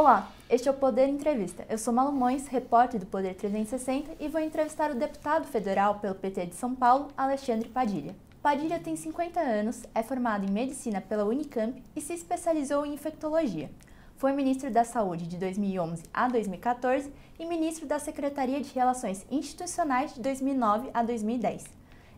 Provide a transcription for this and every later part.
Olá, este é o Poder Entrevista. Eu sou Malu Mões, repórter do Poder 360 e vou entrevistar o deputado federal pelo PT de São Paulo, Alexandre Padilha. Padilha tem 50 anos, é formado em medicina pela Unicamp e se especializou em infectologia. Foi ministro da Saúde de 2011 a 2014 e ministro da Secretaria de Relações Institucionais de 2009 a 2010.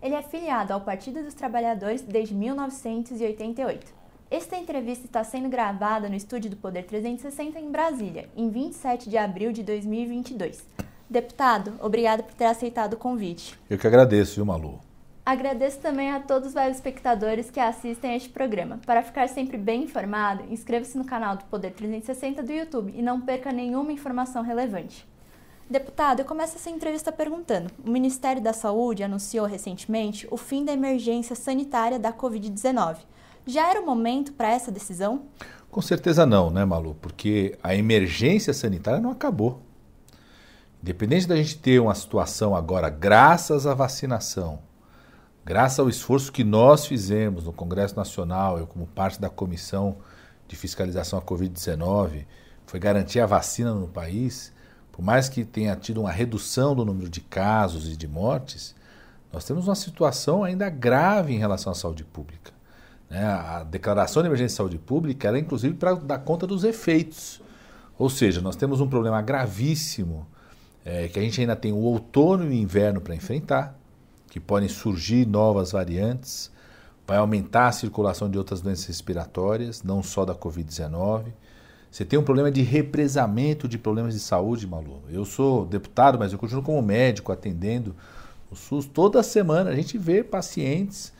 Ele é filiado ao Partido dos Trabalhadores desde 1988. Esta entrevista está sendo gravada no estúdio do Poder 360 em Brasília, em 27 de abril de 2022. Deputado, obrigado por ter aceitado o convite. Eu que agradeço, viu, Malu? Agradeço também a todos os espectadores que assistem a este programa. Para ficar sempre bem informado, inscreva-se no canal do Poder 360 do YouTube e não perca nenhuma informação relevante. Deputado, eu começo essa entrevista perguntando: o Ministério da Saúde anunciou recentemente o fim da emergência sanitária da Covid-19. Já era o momento para essa decisão? Com certeza não, né, Malu? Porque a emergência sanitária não acabou. Independente da gente ter uma situação agora, graças à vacinação, graças ao esforço que nós fizemos no Congresso Nacional, eu como parte da comissão de fiscalização à Covid-19, foi garantir a vacina no país, por mais que tenha tido uma redução do número de casos e de mortes, nós temos uma situação ainda grave em relação à saúde pública. Né? A declaração de emergência de saúde pública ela é inclusive para dar conta dos efeitos. Ou seja, nós temos um problema gravíssimo é, que a gente ainda tem o outono e o inverno para enfrentar, que podem surgir novas variantes, vai aumentar a circulação de outras doenças respiratórias, não só da Covid-19. Você tem um problema de represamento de problemas de saúde, Malu. Eu sou deputado, mas eu continuo como médico atendendo o SUS. Toda semana a gente vê pacientes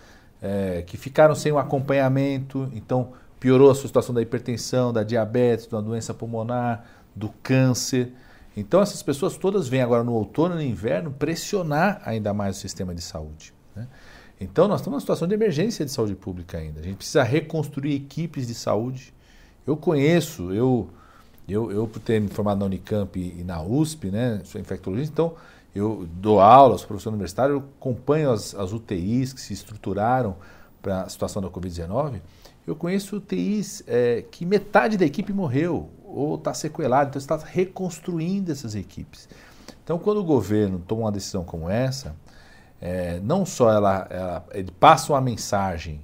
é, que ficaram sem o acompanhamento, então piorou a sua situação da hipertensão, da diabetes, da doença pulmonar, do câncer. Então essas pessoas todas vêm agora no outono e no inverno pressionar ainda mais o sistema de saúde. Né? Então nós estamos numa situação de emergência de saúde pública ainda. A gente precisa reconstruir equipes de saúde. Eu conheço, eu, eu, eu por ter me formado na Unicamp e na USP, né, sou infectologista, então eu dou aula, sou professor universitário, eu acompanho as, as UTIs que se estruturaram para a situação da Covid-19. Eu conheço UTIs é, que metade da equipe morreu ou está sequelada, então está reconstruindo essas equipes. Então, quando o governo toma uma decisão como essa, é, não só ela, ela, ele passa uma mensagem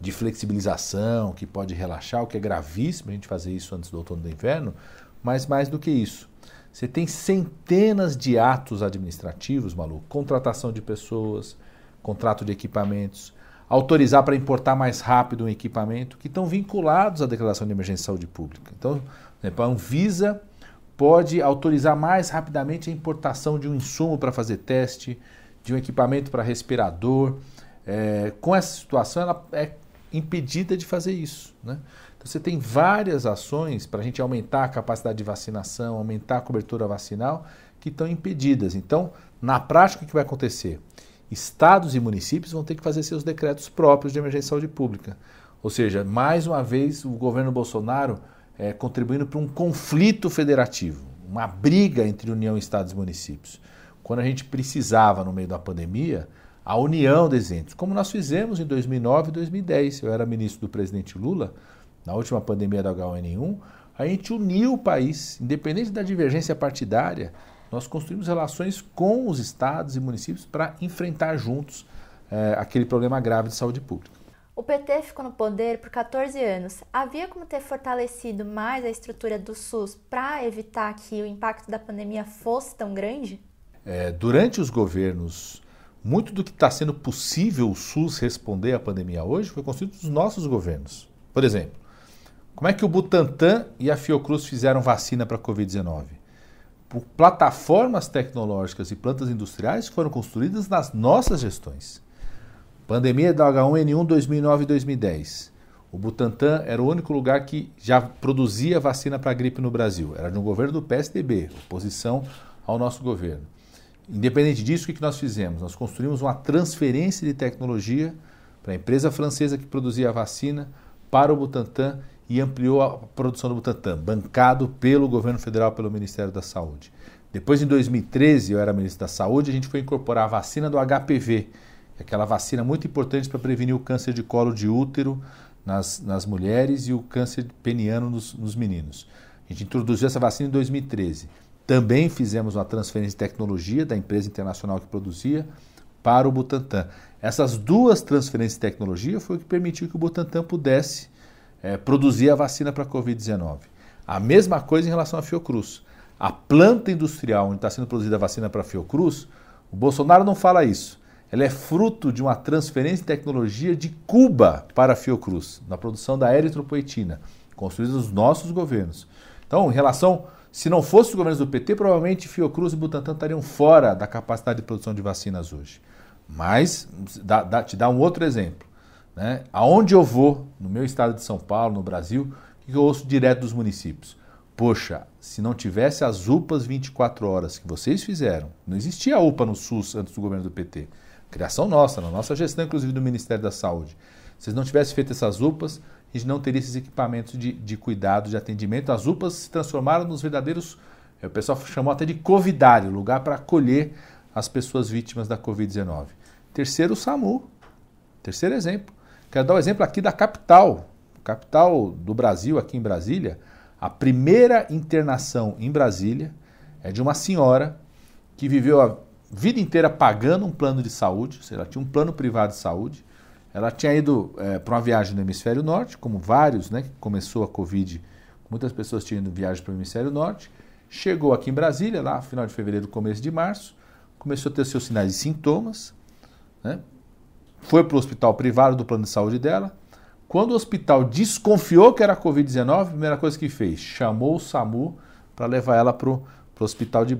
de flexibilização que pode relaxar, o que é gravíssimo a gente fazer isso antes do outono do inverno, mas mais do que isso, você tem centenas de atos administrativos, maluco, contratação de pessoas, contrato de equipamentos, autorizar para importar mais rápido um equipamento, que estão vinculados à declaração de emergência de saúde pública. Então, a Anvisa pode autorizar mais rapidamente a importação de um insumo para fazer teste, de um equipamento para respirador. É, com essa situação, ela é impedida de fazer isso. Né? Você tem várias ações para a gente aumentar a capacidade de vacinação, aumentar a cobertura vacinal, que estão impedidas. Então, na prática, o que vai acontecer? Estados e municípios vão ter que fazer seus decretos próprios de emergência de saúde pública. Ou seja, mais uma vez, o governo Bolsonaro é, contribuindo para um conflito federativo, uma briga entre União, Estados e municípios. Quando a gente precisava, no meio da pandemia, a união dos entes, como nós fizemos em 2009 e 2010. Eu era ministro do presidente Lula na última pandemia da H1N1, a gente uniu o país, independente da divergência partidária, nós construímos relações com os estados e municípios para enfrentar juntos é, aquele problema grave de saúde pública. O PT ficou no poder por 14 anos. Havia como ter fortalecido mais a estrutura do SUS para evitar que o impacto da pandemia fosse tão grande? É, durante os governos, muito do que está sendo possível o SUS responder à pandemia hoje foi construído nos nossos governos. Por exemplo, como é que o Butantan e a Fiocruz fizeram vacina para a Covid-19? Por plataformas tecnológicas e plantas industriais que foram construídas nas nossas gestões. Pandemia da H1N1 2009 e 2010. O Butantan era o único lugar que já produzia vacina para a gripe no Brasil. Era no governo do PSDB, oposição ao nosso governo. Independente disso, o que nós fizemos? Nós construímos uma transferência de tecnologia para a empresa francesa que produzia a vacina para o Butantan e ampliou a produção do Butantan, bancado pelo governo federal, pelo Ministério da Saúde. Depois, em 2013, eu era ministro da Saúde, a gente foi incorporar a vacina do HPV, é aquela vacina muito importante para prevenir o câncer de colo de útero nas, nas mulheres e o câncer peniano nos, nos meninos. A gente introduziu essa vacina em 2013. Também fizemos uma transferência de tecnologia da empresa internacional que produzia para o Butantan. Essas duas transferências de tecnologia foi o que permitiu que o Butantan pudesse é, produzir a vacina para a Covid-19. A mesma coisa em relação à Fiocruz. A planta industrial onde está sendo produzida a vacina para a Fiocruz, o Bolsonaro não fala isso. Ela é fruto de uma transferência de tecnologia de Cuba para a Fiocruz, na produção da eritropoetina, construída nos nossos governos. Então, em relação, se não fosse os governos do PT, provavelmente Fiocruz e Butantan estariam fora da capacidade de produção de vacinas hoje. Mas, dá, dá, te dá um outro exemplo. Né? Aonde eu vou, no meu estado de São Paulo, no Brasil, o que eu ouço direto dos municípios? Poxa, se não tivesse as UPAs 24 horas que vocês fizeram, não existia UPA no SUS antes do governo do PT. Criação nossa, na nossa gestão, inclusive do Ministério da Saúde. Se não tivessem feito essas UPAs, a gente não teria esses equipamentos de, de cuidado, de atendimento. As UPAs se transformaram nos verdadeiros, o pessoal chamou até de covidário, lugar para acolher as pessoas vítimas da Covid-19. Terceiro, o SAMU. Terceiro exemplo. Quero dar o um exemplo aqui da capital, capital do Brasil, aqui em Brasília. A primeira internação em Brasília é de uma senhora que viveu a vida inteira pagando um plano de saúde, ou seja, ela tinha um plano privado de saúde. Ela tinha ido é, para uma viagem no hemisfério norte, como vários, né, que começou a Covid, muitas pessoas tinham ido viagem para o hemisfério norte. Chegou aqui em Brasília, lá final de fevereiro, começo de março, começou a ter seus sinais e sintomas, né? Foi para o hospital privado do plano de saúde dela. Quando o hospital desconfiou que era Covid-19, a primeira coisa que fez, chamou o SAMU para levar ela para o hospital, de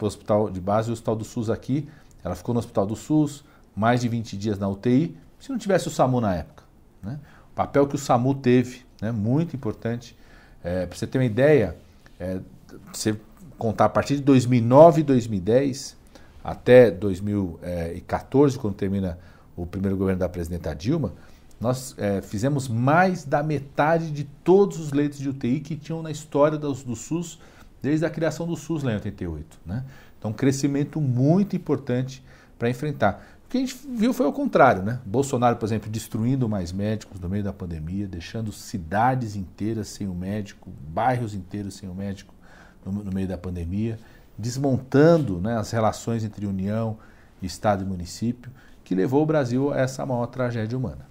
hospital de base, o hospital do SUS aqui. Ela ficou no hospital do SUS, mais de 20 dias na UTI, se não tivesse o SAMU na época. Né? O papel que o SAMU teve, né? muito importante. É, para você ter uma ideia, é, você contar a partir de 2009 e 2010 até 2014, quando termina o primeiro governo da presidenta Dilma, nós é, fizemos mais da metade de todos os leitos de UTI que tinham na história do, do SUS desde a criação do SUS lá em 88. Né? Então, um crescimento muito importante para enfrentar. O que a gente viu foi o contrário, né? Bolsonaro, por exemplo, destruindo mais médicos no meio da pandemia, deixando cidades inteiras sem o médico, bairros inteiros sem o médico no, no meio da pandemia, desmontando né, as relações entre União, Estado e município que levou o Brasil a essa maior tragédia humana.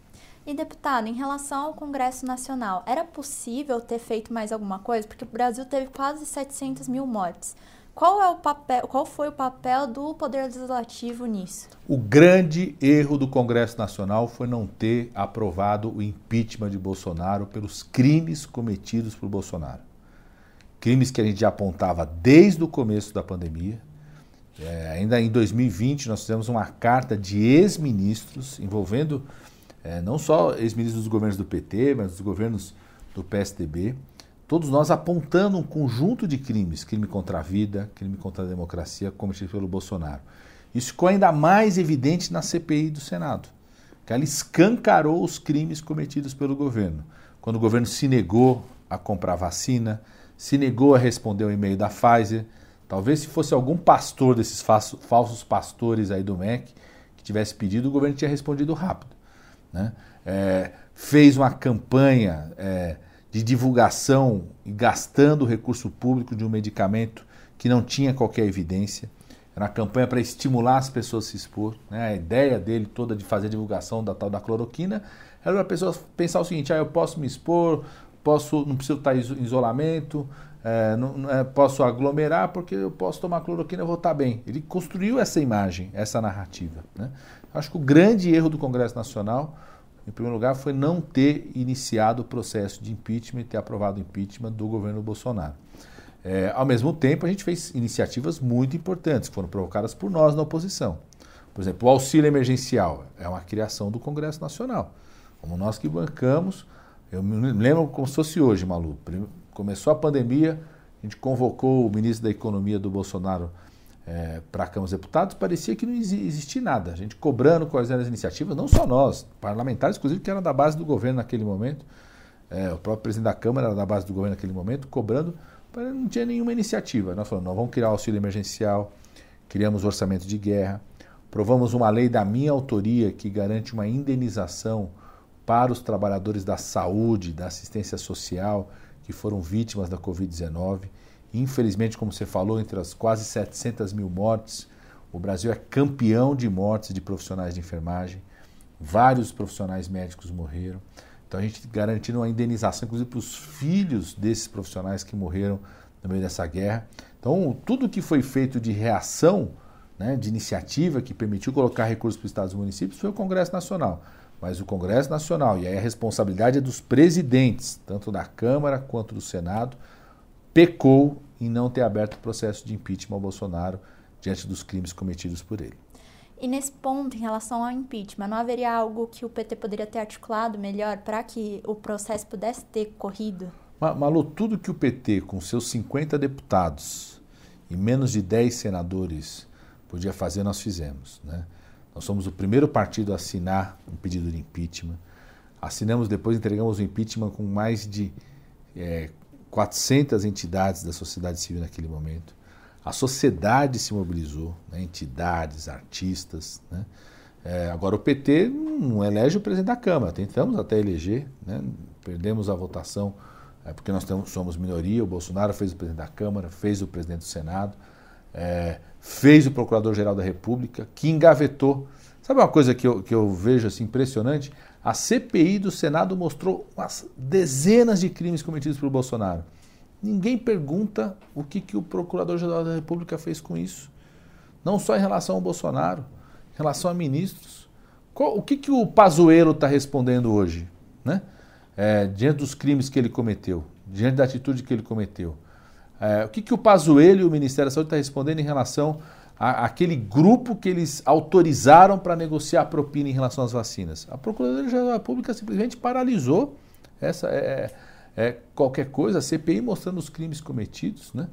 E deputado, em relação ao Congresso Nacional, era possível ter feito mais alguma coisa? Porque o Brasil teve quase 700 mil mortes. Qual, é o papel, qual foi o papel do Poder Legislativo nisso? O grande erro do Congresso Nacional foi não ter aprovado o impeachment de Bolsonaro pelos crimes cometidos por Bolsonaro. Crimes que a gente já apontava desde o começo da pandemia, é, ainda em 2020, nós fizemos uma carta de ex-ministros envolvendo é, não só ex-ministros dos governos do PT, mas dos governos do PSDB, todos nós apontando um conjunto de crimes, crime contra a vida, crime contra a democracia, cometido pelo Bolsonaro. Isso ficou ainda mais evidente na CPI do Senado, que ela escancarou os crimes cometidos pelo governo. Quando o governo se negou a comprar vacina, se negou a responder ao e-mail da Pfizer, Talvez se fosse algum pastor desses falsos pastores aí do MEC que tivesse pedido, o governo tinha respondido rápido. Né? É, fez uma campanha é, de divulgação e gastando o recurso público de um medicamento que não tinha qualquer evidência. Era uma campanha para estimular as pessoas a se expor. Né? A ideia dele toda de fazer divulgação da tal da cloroquina era para a pessoa pensar o seguinte: ah, eu posso me expor, posso, não preciso estar em isolamento, é, não, é, posso aglomerar porque eu posso tomar cloroquina e vou estar bem. Ele construiu essa imagem, essa narrativa. Né? Acho que o grande erro do Congresso Nacional, em primeiro lugar, foi não ter iniciado o processo de impeachment ter aprovado o impeachment do governo Bolsonaro. É, ao mesmo tempo, a gente fez iniciativas muito importantes, que foram provocadas por nós na oposição. Por exemplo, o auxílio emergencial é uma criação do Congresso Nacional. Como nós que bancamos, eu me lembro como se fosse hoje, Malu. Começou a pandemia, a gente convocou o ministro da Economia do Bolsonaro é, para a Câmara dos Deputados, parecia que não existia nada. A gente cobrando quais eram as iniciativas, não só nós, parlamentares, inclusive, que eram da base do governo naquele momento, é, o próprio presidente da Câmara era da base do governo naquele momento, cobrando, não tinha nenhuma iniciativa. Nós falamos, nós vamos criar auxílio emergencial, criamos orçamento de guerra, provamos uma lei da minha autoria que garante uma indenização para os trabalhadores da saúde, da assistência social, que foram vítimas da Covid-19. Infelizmente, como você falou, entre as quase 700 mil mortes, o Brasil é campeão de mortes de profissionais de enfermagem. Vários profissionais médicos morreram. Então a gente garantindo uma indenização, inclusive, para os filhos desses profissionais que morreram no meio dessa guerra. Então, tudo que foi feito de reação, né, de iniciativa que permitiu colocar recursos para os estados e municípios foi o Congresso Nacional. Mas o Congresso Nacional, e aí a responsabilidade é dos presidentes, tanto da Câmara quanto do Senado, pecou em não ter aberto o processo de impeachment ao Bolsonaro diante dos crimes cometidos por ele. E nesse ponto, em relação ao impeachment, não haveria algo que o PT poderia ter articulado melhor para que o processo pudesse ter corrido? Malu, tudo que o PT, com seus 50 deputados e menos de 10 senadores, podia fazer, nós fizemos. Né? Nós somos o primeiro partido a assinar um pedido de impeachment. Assinamos depois, entregamos o impeachment com mais de é, 400 entidades da sociedade civil naquele momento. A sociedade se mobilizou, né? entidades, artistas. Né? É, agora, o PT não elege o presidente da Câmara, tentamos até eleger, né? perdemos a votação é, porque nós somos minoria. O Bolsonaro fez o presidente da Câmara, fez o presidente do Senado, é, fez o procurador-geral da República, que engavetou. Sabe uma coisa que eu, que eu vejo assim, impressionante? A CPI do Senado mostrou umas dezenas de crimes cometidos pelo Bolsonaro. Ninguém pergunta o que, que o Procurador-Geral da República fez com isso. Não só em relação ao Bolsonaro, em relação a ministros. Qual, o que, que o Pazuello está respondendo hoje? Né? É, diante dos crimes que ele cometeu, diante da atitude que ele cometeu. É, o que, que o Pazuello e o Ministério da Saúde estão tá respondendo em relação àquele grupo que eles autorizaram para negociar propina em relação às vacinas? A Procuradoria-Geral da República simplesmente paralisou essa... É, é, qualquer coisa, a CPI mostrando os crimes cometidos. Né?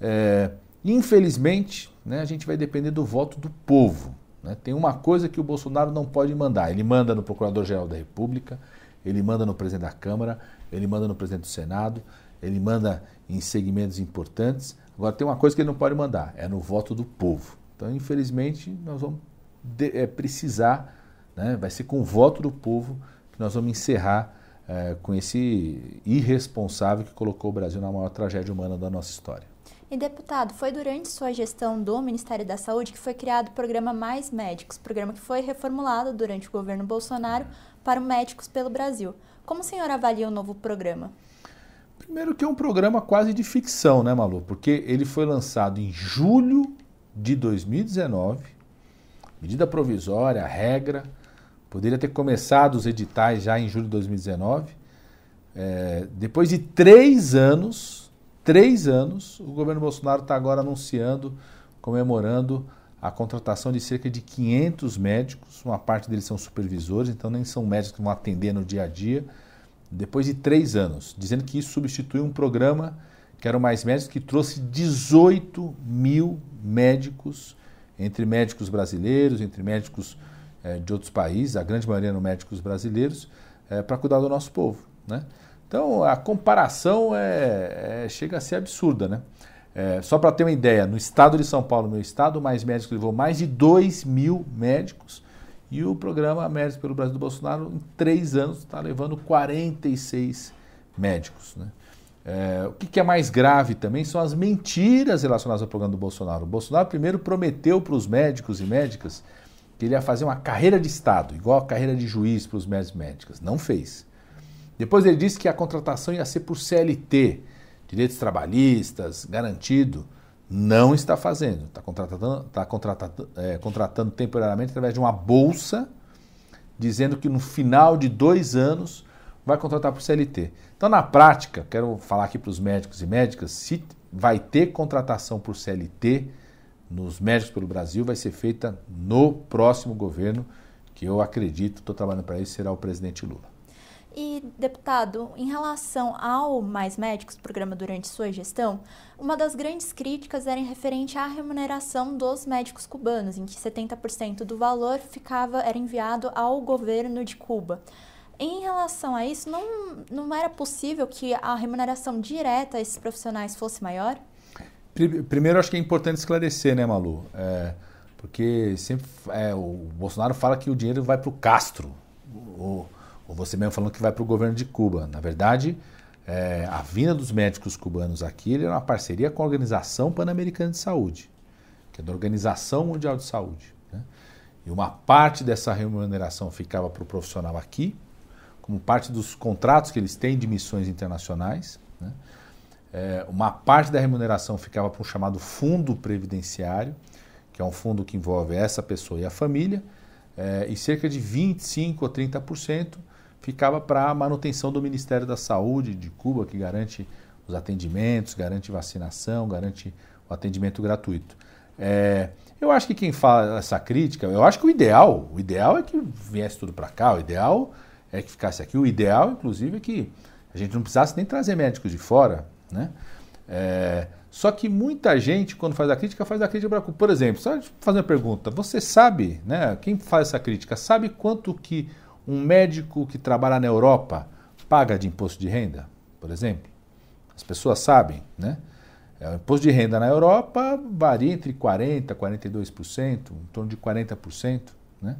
É, infelizmente, né, a gente vai depender do voto do povo. Né? Tem uma coisa que o Bolsonaro não pode mandar: ele manda no Procurador-Geral da República, ele manda no presidente da Câmara, ele manda no presidente do Senado, ele manda em segmentos importantes. Agora, tem uma coisa que ele não pode mandar: é no voto do povo. Então, infelizmente, nós vamos de, é, precisar, né, vai ser com o voto do povo que nós vamos encerrar é, com esse irresponsável que colocou o Brasil na maior tragédia humana da nossa história. E deputado, foi durante sua gestão do Ministério da Saúde que foi criado o programa Mais Médicos, programa que foi reformulado durante o governo Bolsonaro para médicos pelo Brasil. Como o senhor avalia o novo programa? Primeiro que é um programa quase de ficção, né, Malu? Porque ele foi lançado em julho de 2019, medida provisória, regra, Poderia ter começado os editais já em julho de 2019. É, depois de três anos, três anos, o governo Bolsonaro está agora anunciando, comemorando a contratação de cerca de 500 médicos. Uma parte deles são supervisores, então nem são médicos que vão atender no dia a dia. Depois de três anos, dizendo que isso substitui um programa que era o Mais Médicos, que trouxe 18 mil médicos, entre médicos brasileiros, entre médicos é, de outros países, a grande maioria eram médicos brasileiros, é, para cuidar do nosso povo. Né? Então a comparação é, é chega a ser absurda. Né? É, só para ter uma ideia, no estado de São Paulo, meu estado, mais médicos levou mais de 2 mil médicos e o programa Médicos pelo Brasil do Bolsonaro, em três anos, está levando 46 médicos. Né? É, o que, que, é mais grave também são as mentiras relacionadas ao programa do Bolsonaro. O Bolsonaro primeiro prometeu para os médicos e médicas que ele ia fazer uma carreira de Estado, igual a carreira de juiz para os médicos médicas. Não fez. Depois ele disse que a contratação ia ser por CLT, direitos trabalhistas, garantido. Não está fazendo. Está contratando, está contratando, é, contratando temporariamente através de uma bolsa, dizendo que no final de dois anos vai contratar por CLT. Então, na prática, quero falar aqui para os médicos e médicas, se vai ter contratação por CLT, nos médicos pelo Brasil vai ser feita no próximo governo, que eu acredito, estou trabalhando para isso, será o presidente Lula. E, deputado, em relação ao Mais Médicos, programa durante sua gestão, uma das grandes críticas era em referente à remuneração dos médicos cubanos, em que 70% do valor ficava era enviado ao governo de Cuba. Em relação a isso, não, não era possível que a remuneração direta a esses profissionais fosse maior? Primeiro, acho que é importante esclarecer, né, Malu? É, porque sempre é, o Bolsonaro fala que o dinheiro vai para o Castro, ou, ou, você mesmo falando que vai para o governo de Cuba. Na verdade, é, a vinda dos médicos cubanos aqui era uma parceria com a Organização Pan-Americana de Saúde, que é da Organização Mundial de Saúde. Né? E uma parte dessa remuneração ficava para o profissional aqui, como parte dos contratos que eles têm de missões internacionais. Né? É, uma parte da remuneração ficava para um chamado fundo previdenciário, que é um fundo que envolve essa pessoa e a família, é, e cerca de 25% ou 30% ficava para a manutenção do Ministério da Saúde de Cuba, que garante os atendimentos, garante vacinação, garante o atendimento gratuito. É, eu acho que quem fala essa crítica, eu acho que o ideal, o ideal é que viesse tudo para cá, o ideal é que ficasse aqui, o ideal, inclusive, é que a gente não precisasse nem trazer médicos de fora, né? É, só que muita gente, quando faz a crítica, faz a crítica para Por exemplo, só fazer uma pergunta, você sabe, né? Quem faz essa crítica, sabe quanto que um médico que trabalha na Europa paga de imposto de renda, por exemplo? As pessoas sabem, né? É, o imposto de renda na Europa varia entre 40% e 42%, em torno de 40%. Né?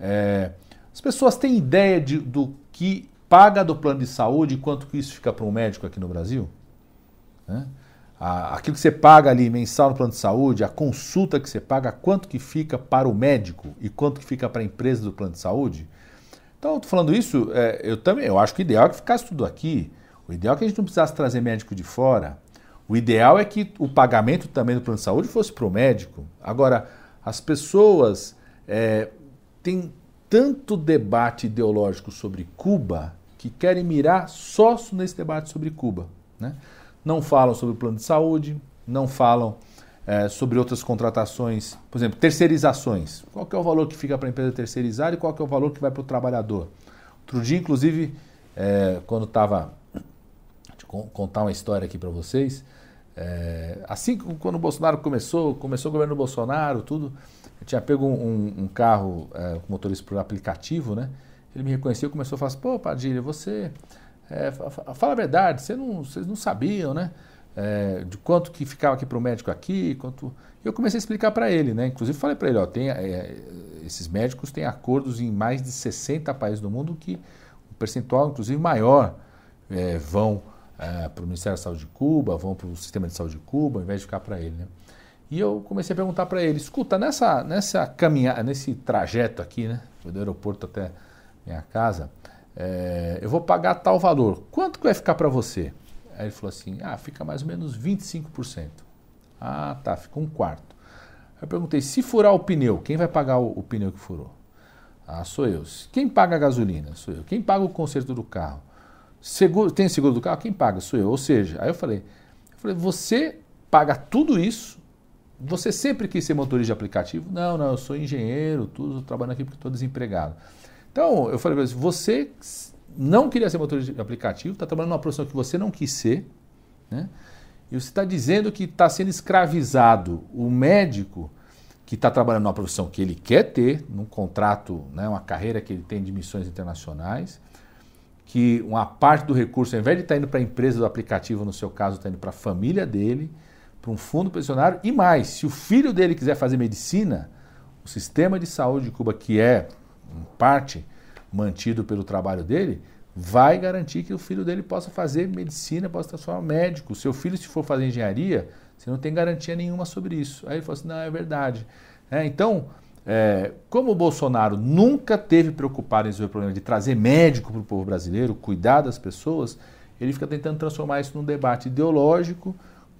É, as pessoas têm ideia de, do que paga do plano de saúde e quanto que isso fica para um médico aqui no Brasil? Né? Aquilo que você paga ali mensal no plano de saúde, a consulta que você paga, quanto que fica para o médico e quanto que fica para a empresa do plano de saúde? Então, falando isso, é, eu também, eu acho que o ideal é que ficasse tudo aqui. O ideal é que a gente não precisasse trazer médico de fora. O ideal é que o pagamento também do plano de saúde fosse para o médico. Agora, as pessoas é, têm tanto debate ideológico sobre Cuba que querem mirar só nesse debate sobre Cuba. Né? Não falam sobre o plano de saúde, não falam é, sobre outras contratações, por exemplo, terceirizações. Qual é o valor que fica para a empresa terceirizar e qual é o valor que vai para o trabalhador? Outro dia, inclusive, é, quando estava. contar uma história aqui para vocês. É, assim quando o Bolsonaro começou, começou o governo Bolsonaro, tudo, eu tinha pego um, um carro é, motorista por aplicativo, né? Ele me reconheceu começou a falar assim, pô, Padilha, você. É, fala a verdade, você não, vocês não sabiam, né? É, de quanto que ficava aqui para o médico aqui, quanto. Eu comecei a explicar para ele, né? Inclusive falei para ele, ó, tem, é, esses médicos têm acordos em mais de 60 países do mundo que um percentual, inclusive, maior é, vão é, para o Ministério da Saúde de Cuba, vão para o Sistema de Saúde de Cuba, ao invés de ficar para ele. Né? E eu comecei a perguntar para ele, escuta, nessa, nessa caminhada, nesse trajeto aqui, né, do aeroporto até minha casa, é, eu vou pagar tal valor. Quanto que vai ficar para você? Aí ele falou assim, ah, fica mais ou menos 25%. Ah, tá, fica um quarto. Aí eu perguntei, se furar o pneu, quem vai pagar o, o pneu que furou? Ah, sou eu. Quem paga a gasolina? Sou eu. Quem paga o conserto do carro? Seguro, tem seguro do carro? Quem paga? Sou eu. Ou seja, aí eu falei, eu falei, você paga tudo isso? Você sempre quis ser motorista de aplicativo? Não, não, eu sou engenheiro, tudo, trabalhando aqui porque estou desempregado. Então, eu falei você não queria ser motorista de aplicativo, está trabalhando numa profissão que você não quis ser, né? E você está dizendo que está sendo escravizado o médico que está trabalhando numa profissão que ele quer ter, num contrato, né, uma carreira que ele tem de missões internacionais, que uma parte do recurso, ao invés de estar tá indo para a empresa do aplicativo, no seu caso, está indo para a família dele, para um fundo pensionário, e mais, se o filho dele quiser fazer medicina, o sistema de saúde de Cuba, que é, em parte, mantido pelo trabalho dele, vai garantir que o filho dele possa fazer medicina, possa transformar médico. Seu filho, se for fazer engenharia, você não tem garantia nenhuma sobre isso. Aí ele falou assim, não, é verdade. É, então, é, como o Bolsonaro nunca teve preocupado em resolver o problema de trazer médico para o povo brasileiro, cuidar das pessoas, ele fica tentando transformar isso num debate ideológico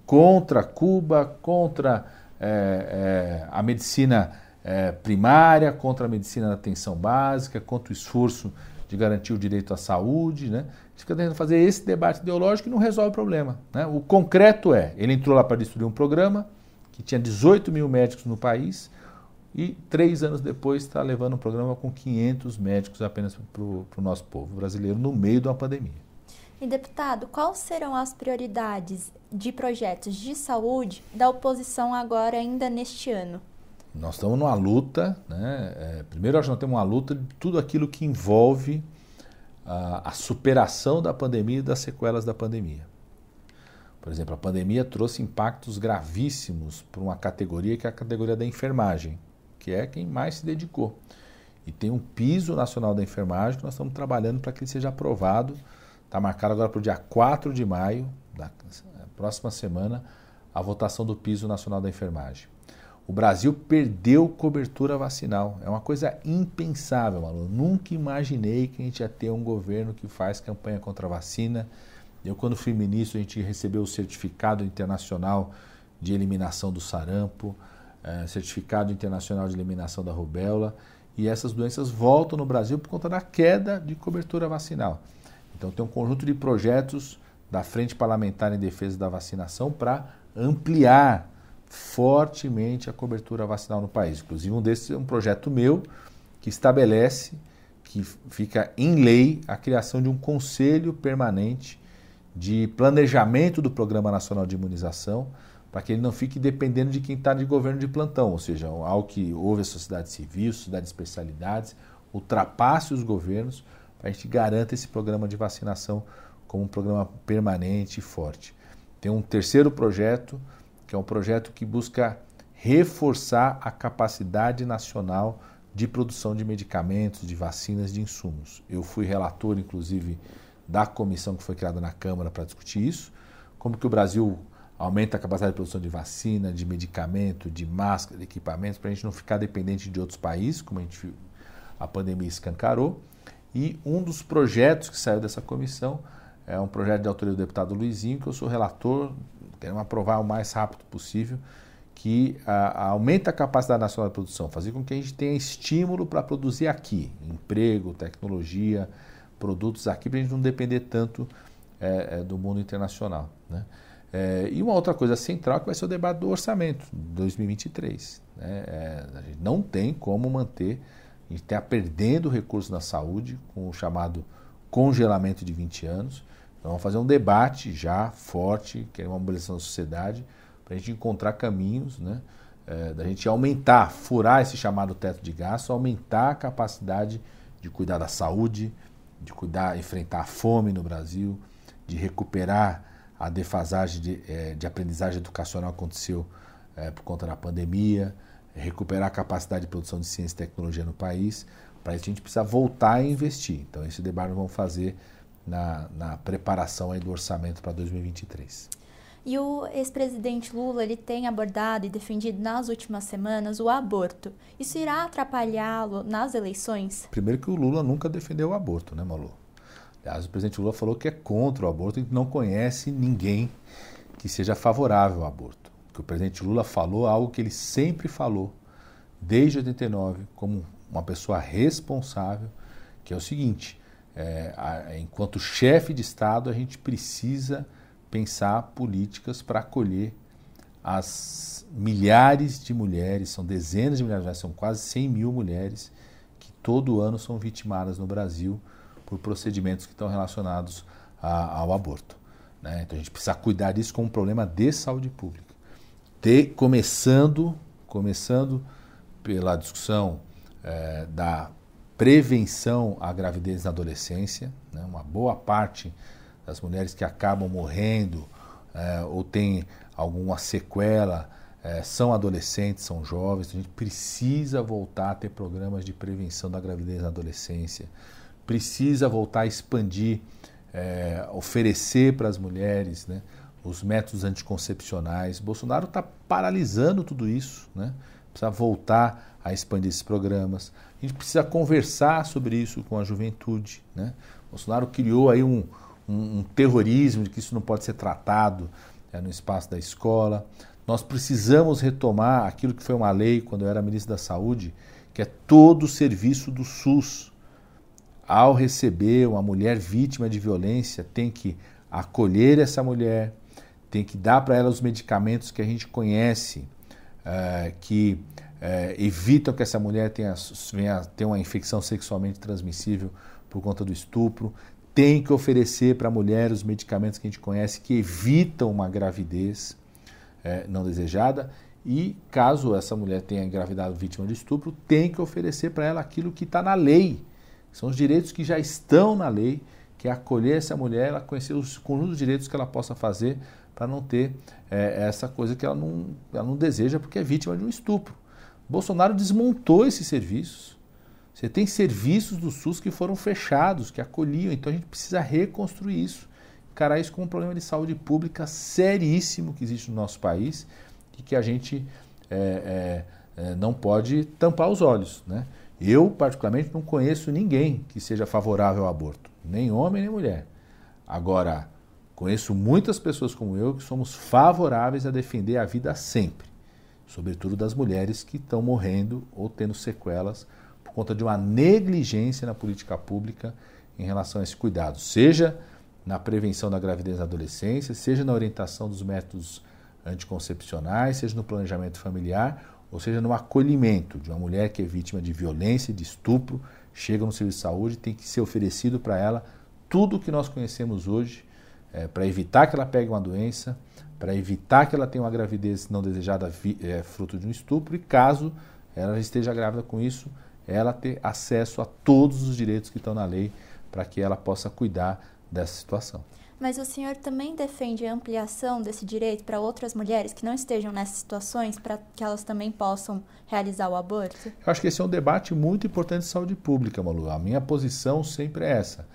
contra Cuba, contra é, é, a medicina é, primária, contra a medicina da atenção básica, contra o esforço de garantir o direito à saúde. Né? A gente fica tentando fazer esse debate ideológico e não resolve o problema. Né? O concreto é, ele entrou lá para destruir um programa que tinha 18 mil médicos no país, e três anos depois está levando um programa com 500 médicos apenas para o nosso povo brasileiro no meio de uma pandemia. E deputado, quais serão as prioridades de projetos de saúde da oposição agora ainda neste ano? Nós estamos numa luta, né? É, primeiro nós temos uma luta de tudo aquilo que envolve a, a superação da pandemia e das sequelas da pandemia. Por exemplo, a pandemia trouxe impactos gravíssimos para uma categoria que é a categoria da enfermagem que é quem mais se dedicou. E tem um piso nacional da enfermagem que nós estamos trabalhando para que ele seja aprovado Está marcado agora para o dia 4 de maio, da próxima semana, a votação do piso nacional da enfermagem. O Brasil perdeu cobertura vacinal. É uma coisa impensável, Malu. Nunca imaginei que a gente ia ter um governo que faz campanha contra a vacina. Eu, quando fui ministro, a gente recebeu o certificado internacional de eliminação do sarampo, é, certificado internacional de eliminação da rubéola, e essas doenças voltam no Brasil por conta da queda de cobertura vacinal. Então, tem um conjunto de projetos da Frente Parlamentar em Defesa da Vacinação para ampliar fortemente a cobertura vacinal no país. Inclusive, um desses é um projeto meu que estabelece, que fica em lei, a criação de um conselho permanente de planejamento do Programa Nacional de Imunização, para que ele não fique dependendo de quem está de governo de plantão, ou seja, algo que houve a sociedade civil, sociedade de especialidades, ultrapasse os governos, para a gente garanta esse programa de vacinação como um programa permanente e forte. Tem um terceiro projeto, que é um projeto que busca reforçar a capacidade nacional de produção de medicamentos, de vacinas, de insumos. Eu fui relator, inclusive, da comissão que foi criada na Câmara para discutir isso, como que o Brasil aumenta a capacidade de produção de vacina, de medicamento, de máscara, de equipamentos, para a gente não ficar dependente de outros países, como a, gente, a pandemia escancarou. E um dos projetos que saiu dessa comissão é um projeto de autoria do deputado Luizinho, que eu sou relator, queremos aprovar o mais rápido possível, que a, a aumenta a capacidade nacional de produção, fazer com que a gente tenha estímulo para produzir aqui, emprego, tecnologia, produtos aqui, para a gente não depender tanto é, é, do mundo internacional. Né? É, e uma outra coisa central que vai ser o debate do orçamento de 2023. Né? É, a gente não tem como manter, a gente está perdendo recursos na saúde com o chamado congelamento de 20 anos. Então vamos fazer um debate já forte, que é uma mobilização da sociedade, para a gente encontrar caminhos, né? É, da gente aumentar, furar esse chamado teto de gasto, aumentar a capacidade de cuidar da saúde, de cuidar, enfrentar a fome no Brasil, de recuperar a defasagem de, é, de aprendizagem educacional aconteceu é, por conta da pandemia, recuperar a capacidade de produção de ciência e tecnologia no país. Para isso a gente precisa voltar a investir. Então esse debate nós vamos fazer na, na preparação aí do orçamento para 2023. E o ex-presidente Lula ele tem abordado e defendido nas últimas semanas o aborto. Isso irá atrapalhá-lo nas eleições? Primeiro que o Lula nunca defendeu o aborto, né, Malu? Aliás, o presidente Lula falou que é contra o aborto e não conhece ninguém que seja favorável ao aborto. Que o presidente Lula falou algo que ele sempre falou, desde 89, como uma pessoa responsável, que é o seguinte: é, a, enquanto chefe de Estado, a gente precisa pensar políticas para acolher as milhares de mulheres, são dezenas de milhares, são quase 100 mil mulheres que todo ano são vitimadas no Brasil por procedimentos que estão relacionados a, ao aborto. Né? Então a gente precisa cuidar disso como um problema de saúde pública. De, começando, começando pela discussão é, da prevenção à gravidez na adolescência. Né? Uma boa parte das mulheres que acabam morrendo é, ou têm alguma sequela é, são adolescentes, são jovens. A gente precisa voltar a ter programas de prevenção da gravidez na adolescência precisa voltar a expandir, é, oferecer para as mulheres né, os métodos anticoncepcionais. Bolsonaro está paralisando tudo isso, né? precisa voltar a expandir esses programas. A gente precisa conversar sobre isso com a juventude. Né? Bolsonaro criou aí um, um, um terrorismo de que isso não pode ser tratado é, no espaço da escola. Nós precisamos retomar aquilo que foi uma lei quando eu era ministro da Saúde, que é todo o serviço do SUS ao receber uma mulher vítima de violência, tem que acolher essa mulher, tem que dar para ela os medicamentos que a gente conhece, uh, que uh, evitam que essa mulher tenha, venha ter uma infecção sexualmente transmissível por conta do estupro, tem que oferecer para a mulher os medicamentos que a gente conhece que evitam uma gravidez uh, não desejada e caso essa mulher tenha engravidado vítima de estupro, tem que oferecer para ela aquilo que está na lei são os direitos que já estão na lei, que é acolher essa mulher, ela conhecer os conjuntos de direitos que ela possa fazer para não ter é, essa coisa que ela não, ela não deseja porque é vítima de um estupro. Bolsonaro desmontou esses serviços. Você tem serviços do SUS que foram fechados, que acolhiam, então a gente precisa reconstruir isso. Encarar isso como um problema de saúde pública seríssimo que existe no nosso país e que a gente é, é, não pode tampar os olhos. Né? Eu, particularmente, não conheço ninguém que seja favorável ao aborto, nem homem nem mulher. Agora, conheço muitas pessoas como eu que somos favoráveis a defender a vida sempre, sobretudo das mulheres que estão morrendo ou tendo sequelas por conta de uma negligência na política pública em relação a esse cuidado, seja na prevenção da gravidez na adolescência, seja na orientação dos métodos anticoncepcionais, seja no planejamento familiar, ou seja no acolhimento de uma mulher que é vítima de violência, de estupro, chega no serviço de saúde, tem que ser oferecido para ela tudo o que nós conhecemos hoje é, para evitar que ela pegue uma doença, para evitar que ela tenha uma gravidez não desejada é, fruto de um estupro e caso ela esteja grávida com isso, ela ter acesso a todos os direitos que estão na lei para que ela possa cuidar dessa situação. Mas o senhor também defende a ampliação desse direito para outras mulheres que não estejam nessas situações, para que elas também possam realizar o aborto? Eu acho que esse é um debate muito importante de saúde pública, Malu. A minha posição sempre é essa.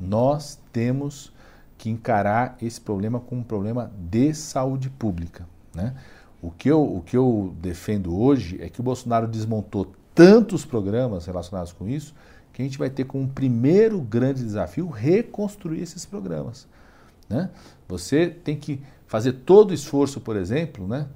Nós temos que encarar esse problema como um problema de saúde pública. Né? O, que eu, o que eu defendo hoje é que o Bolsonaro desmontou tantos programas relacionados com isso que a gente vai ter como primeiro grande desafio reconstruir esses programas. Né? Você tem que fazer todo o esforço, por exemplo, né?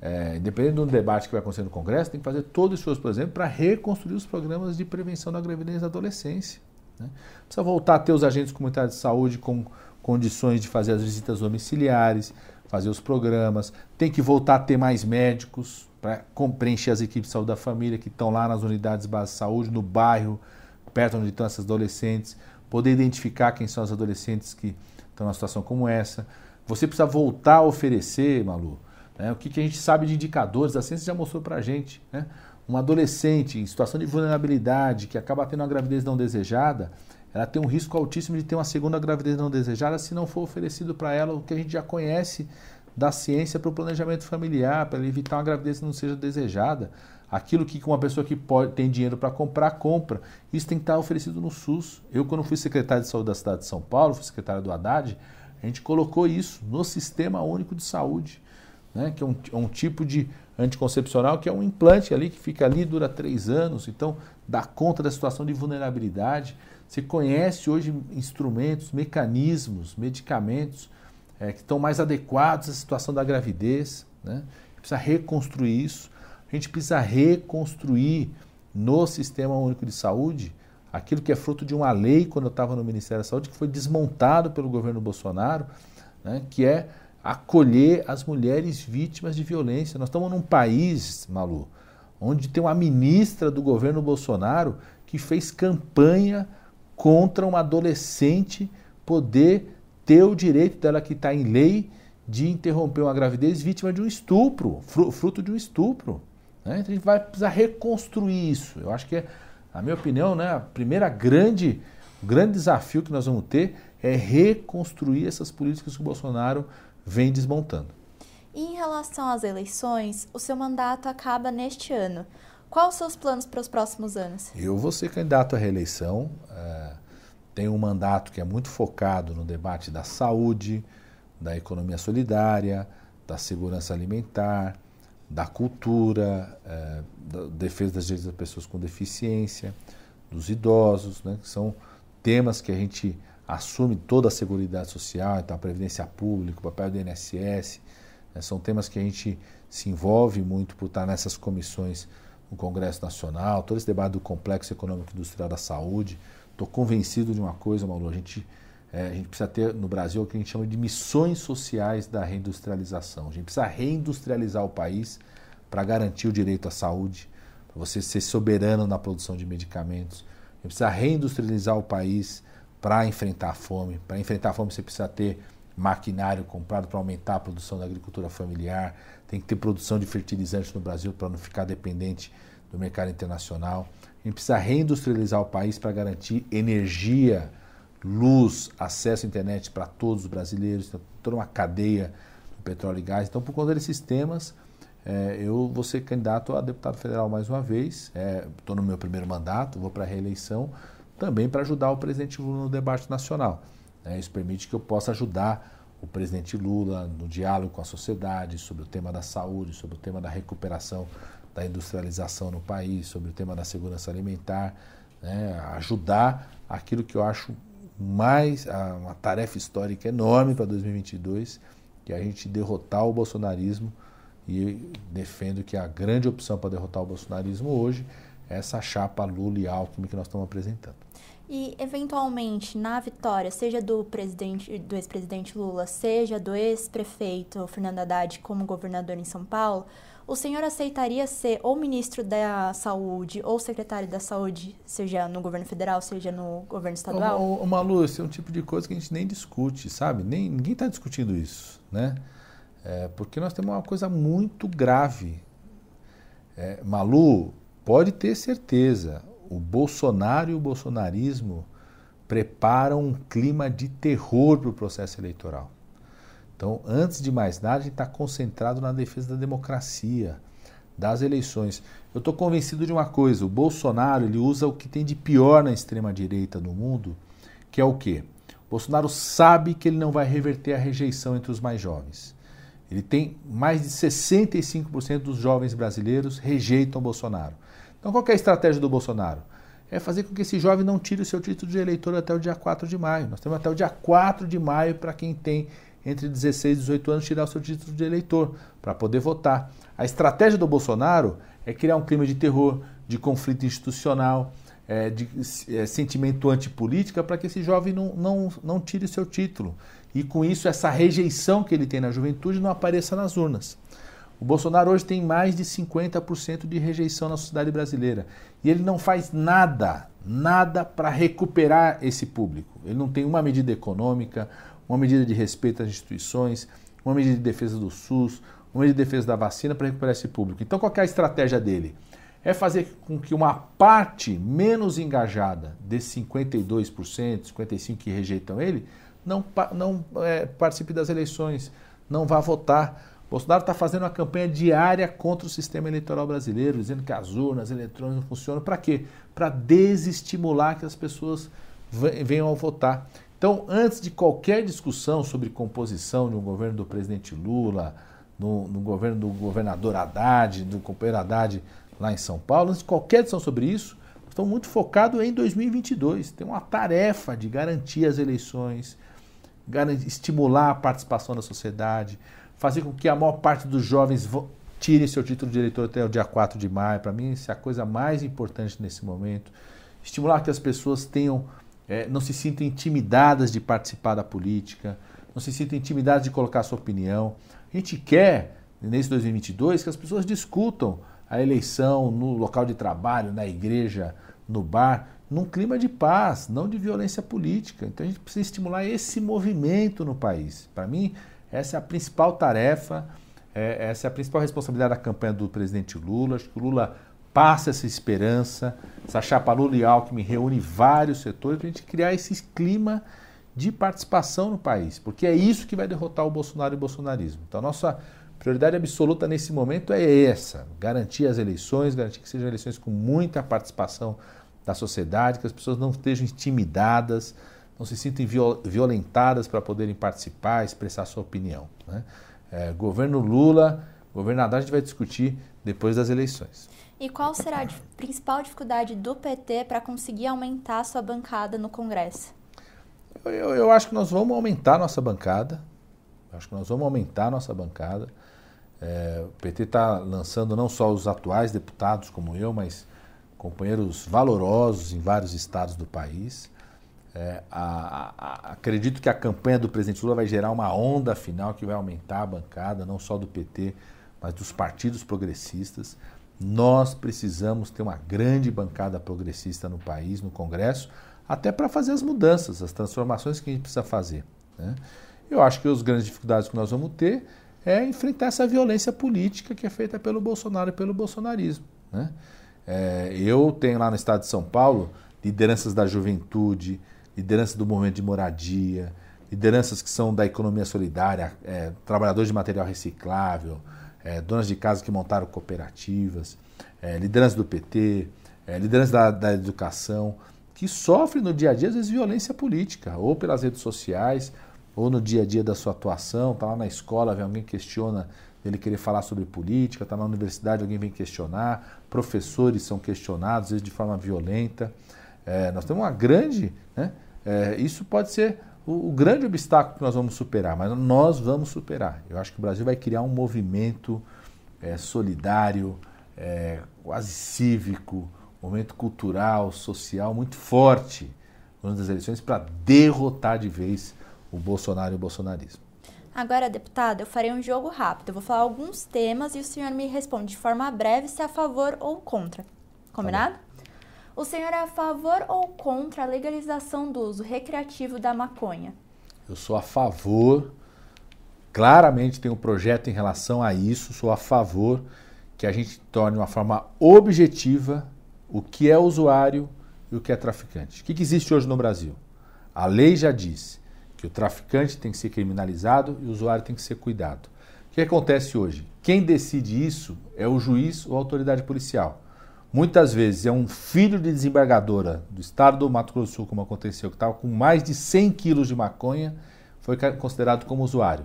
É, independente do debate que vai acontecer no Congresso, tem que fazer todo o esforço, por exemplo, para reconstruir os programas de prevenção da gravidez na adolescência. Né? Precisa voltar a ter os agentes comunitários de saúde com condições de fazer as visitas domiciliares, fazer os programas, tem que voltar a ter mais médicos para preencher as equipes de saúde da família que estão lá nas unidades básicas de saúde, no bairro, perto onde estão essas adolescentes, poder identificar quem são as adolescentes que estão numa situação como essa. Você precisa voltar a oferecer, Malu, né, o que, que, a gente sabe de indicadores, a ciência já mostrou para a gente. Né? Um adolescente em situação de vulnerabilidade, que acaba tendo uma gravidez não desejada, ela tem um risco altíssimo de ter uma segunda gravidez não desejada se não for oferecido para ela o que a gente já conhece da ciência para o planejamento familiar, para evitar uma gravidez que não seja desejada aquilo que uma pessoa que pode, tem dinheiro para comprar, compra. Isso tem que estar oferecido no SUS. Eu, quando fui secretário de saúde da cidade de São Paulo, fui secretário do Haddad, a gente colocou isso no Sistema Único de Saúde, né, que é um, é um tipo de anticoncepcional que é um implante ali que fica ali, dura três anos, então dá conta da situação de vulnerabilidade. Você conhece hoje instrumentos, mecanismos, medicamentos é, que estão mais adequados à situação da gravidez. Né? Precisa reconstruir isso. A gente precisa reconstruir no Sistema Único de Saúde aquilo que é fruto de uma lei, quando eu estava no Ministério da Saúde, que foi desmontado pelo governo Bolsonaro, né, que é acolher as mulheres vítimas de violência. Nós estamos num país, Malu, onde tem uma ministra do governo Bolsonaro que fez campanha contra uma adolescente poder ter o direito dela que está em lei de interromper uma gravidez vítima de um estupro, fruto de um estupro. Né? Então a gente vai precisar reconstruir isso. Eu acho que, é, na minha opinião, né, a primeira grande, grande desafio que nós vamos ter é reconstruir essas políticas que o Bolsonaro vem desmontando. Em relação às eleições, o seu mandato acaba neste ano. Quais os seus planos para os próximos anos? Eu vou ser candidato à reeleição. É, tenho um mandato que é muito focado no debate da saúde, da economia solidária, da segurança alimentar, da cultura, é, da defesa das direitos das pessoas com deficiência, dos idosos, né, que são temas que a gente assume toda a segurança social, então a previdência pública, o papel do INSS, né, são temas que a gente se envolve muito por estar nessas comissões no Congresso Nacional, todo esse debate do complexo econômico industrial da saúde. Estou convencido de uma coisa, Mauro, a gente é, a gente precisa ter no Brasil o que a gente chama de missões sociais da reindustrialização. A gente precisa reindustrializar o país para garantir o direito à saúde, para você ser soberano na produção de medicamentos. A gente precisa reindustrializar o país para enfrentar a fome. Para enfrentar a fome você precisa ter maquinário comprado para aumentar a produção da agricultura familiar. Tem que ter produção de fertilizantes no Brasil para não ficar dependente do mercado internacional. A gente precisa reindustrializar o país para garantir energia luz, acesso à internet para todos os brasileiros, então, toda uma cadeia do petróleo e gás. Então, por conta desses temas, é, eu vou ser candidato a deputado federal mais uma vez. Estou é, no meu primeiro mandato, vou para a reeleição, também para ajudar o presidente Lula no debate nacional. É, isso permite que eu possa ajudar o presidente Lula no diálogo com a sociedade sobre o tema da saúde, sobre o tema da recuperação da industrialização no país, sobre o tema da segurança alimentar, né, ajudar aquilo que eu acho mais uma tarefa histórica enorme para 2022, que é a gente derrotar o bolsonarismo e defendo que a grande opção para derrotar o bolsonarismo hoje é essa chapa Lula e Alckmin que nós estamos apresentando. E, eventualmente, na vitória, seja do presidente, do ex-presidente Lula, seja do ex-prefeito Fernando Haddad como governador em São Paulo, o senhor aceitaria ser ou ministro da Saúde ou secretário da Saúde, seja no governo federal, seja no governo estadual? Ô, ô, Malu, esse é um tipo de coisa que a gente nem discute, sabe? Nem, ninguém está discutindo isso, né? É, porque nós temos uma coisa muito grave. É, Malu, pode ter certeza, o Bolsonaro e o bolsonarismo preparam um clima de terror para o processo eleitoral. Então, antes de mais nada, a gente está concentrado na defesa da democracia, das eleições. Eu estou convencido de uma coisa: o Bolsonaro ele usa o que tem de pior na extrema direita no mundo, que é o quê? O Bolsonaro sabe que ele não vai reverter a rejeição entre os mais jovens. Ele tem mais de 65% dos jovens brasileiros rejeitam o Bolsonaro. Então, qual é a estratégia do Bolsonaro? É fazer com que esse jovem não tire o seu título de eleitor até o dia 4 de maio. Nós temos até o dia 4 de maio para quem tem entre 16 e 18 anos tirar o seu título de eleitor para poder votar. A estratégia do Bolsonaro é criar um clima de terror, de conflito institucional, é, de é, sentimento antipolítica para que esse jovem não, não, não tire o seu título. E com isso, essa rejeição que ele tem na juventude não apareça nas urnas. O Bolsonaro hoje tem mais de 50% de rejeição na sociedade brasileira. E ele não faz nada, nada para recuperar esse público. Ele não tem uma medida econômica, uma medida de respeito às instituições, uma medida de defesa do SUS, uma medida de defesa da vacina para recuperar esse público. Então, qual é a estratégia dele? É fazer com que uma parte menos engajada desses 52%, 55% que rejeitam ele, não, não é, participe das eleições, não vá votar Bolsonaro está fazendo uma campanha diária contra o sistema eleitoral brasileiro, dizendo que as urnas eletrônicas não funcionam. Para quê? Para desestimular que as pessoas venham a votar. Então, antes de qualquer discussão sobre composição de um governo do presidente Lula, no, no governo do governador Haddad, do companheiro Haddad lá em São Paulo, antes de qualquer discussão sobre isso, estamos muito focados em 2022. Tem uma tarefa de garantir as eleições, estimular a participação da sociedade, fazer com que a maior parte dos jovens tirem seu título de eleitor até o dia 4 de maio. Para mim, isso é a coisa mais importante nesse momento. Estimular que as pessoas tenham, é, não se sintam intimidadas de participar da política, não se sintam intimidadas de colocar sua opinião. A gente quer, nesse 2022, que as pessoas discutam a eleição no local de trabalho, na igreja, no bar, num clima de paz, não de violência política. Então a gente precisa estimular esse movimento no país. Para mim, essa é a principal tarefa, é, essa é a principal responsabilidade da campanha do presidente Lula. Acho que o Lula passa essa esperança, essa chapa Lula e Alckmin reúne vários setores para a gente criar esse clima de participação no país, porque é isso que vai derrotar o Bolsonaro e o bolsonarismo. Então, a nossa prioridade absoluta nesse momento é essa: garantir as eleições, garantir que sejam eleições com muita participação da sociedade, que as pessoas não estejam intimidadas não se sintam violentadas para poderem participar, expressar sua opinião. Né? É, governo Lula, governo Haddad, a gente vai discutir depois das eleições. E qual será a principal dificuldade do PT para conseguir aumentar a sua bancada no Congresso? Eu, eu, eu, acho que nós vamos aumentar nossa bancada. Acho que nós vamos aumentar nossa bancada. É, o PT está lançando não só os atuais deputados como eu, mas companheiros valorosos em vários estados do país. É, a, a, acredito que a campanha do presidente Lula vai gerar uma onda final que vai aumentar a bancada, não só do PT, mas dos partidos progressistas. Nós precisamos ter uma grande bancada progressista no país, no Congresso, até para fazer as mudanças, as transformações que a gente precisa fazer. Né? Eu acho que as grandes dificuldades que nós vamos ter é enfrentar essa violência política que é feita pelo Bolsonaro e pelo bolsonarismo. Né? É, eu tenho lá no estado de São Paulo lideranças da juventude, liderança do movimento de moradia, lideranças que são da economia solidária, é, trabalhadores de material reciclável, é, donas de casa que montaram cooperativas, é, lideranças do PT, é, lideranças da, da educação, que sofrem no dia a dia, às vezes, violência política, ou pelas redes sociais, ou no dia a dia da sua atuação, está lá na escola, vem alguém que questiona ele querer falar sobre política, está na universidade, alguém vem questionar, professores são questionados, às vezes de forma violenta. É, nós temos uma grande. Né, é, isso pode ser o, o, grande obstáculo que nós vamos superar, mas nós vamos superar. Eu acho que o Brasil vai criar um movimento é, solidário, é, quase cívico, um movimento cultural, social muito forte nas eleições para derrotar de vez o Bolsonaro e o bolsonarismo. Agora, deputada, eu farei um jogo rápido. Eu vou falar alguns temas e o senhor me responde de forma breve se é a favor ou contra. Combinado? Tá o senhor é a favor ou contra a legalização do uso recreativo da maconha? Eu sou a favor. Claramente tem um projeto em relação a isso. Sou a favor que a gente torne uma forma objetiva o que é usuário e o que é traficante. O que, que existe hoje no Brasil? A lei já diz que o traficante tem que ser criminalizado e o usuário tem que ser cuidado. O que acontece hoje? Quem decide isso é o juiz ou a autoridade policial. Muitas vezes é um filho de desembargadora do estado do Mato Grosso do Sul, como aconteceu, que estava com mais de 100 quilos de maconha, foi considerado como usuário.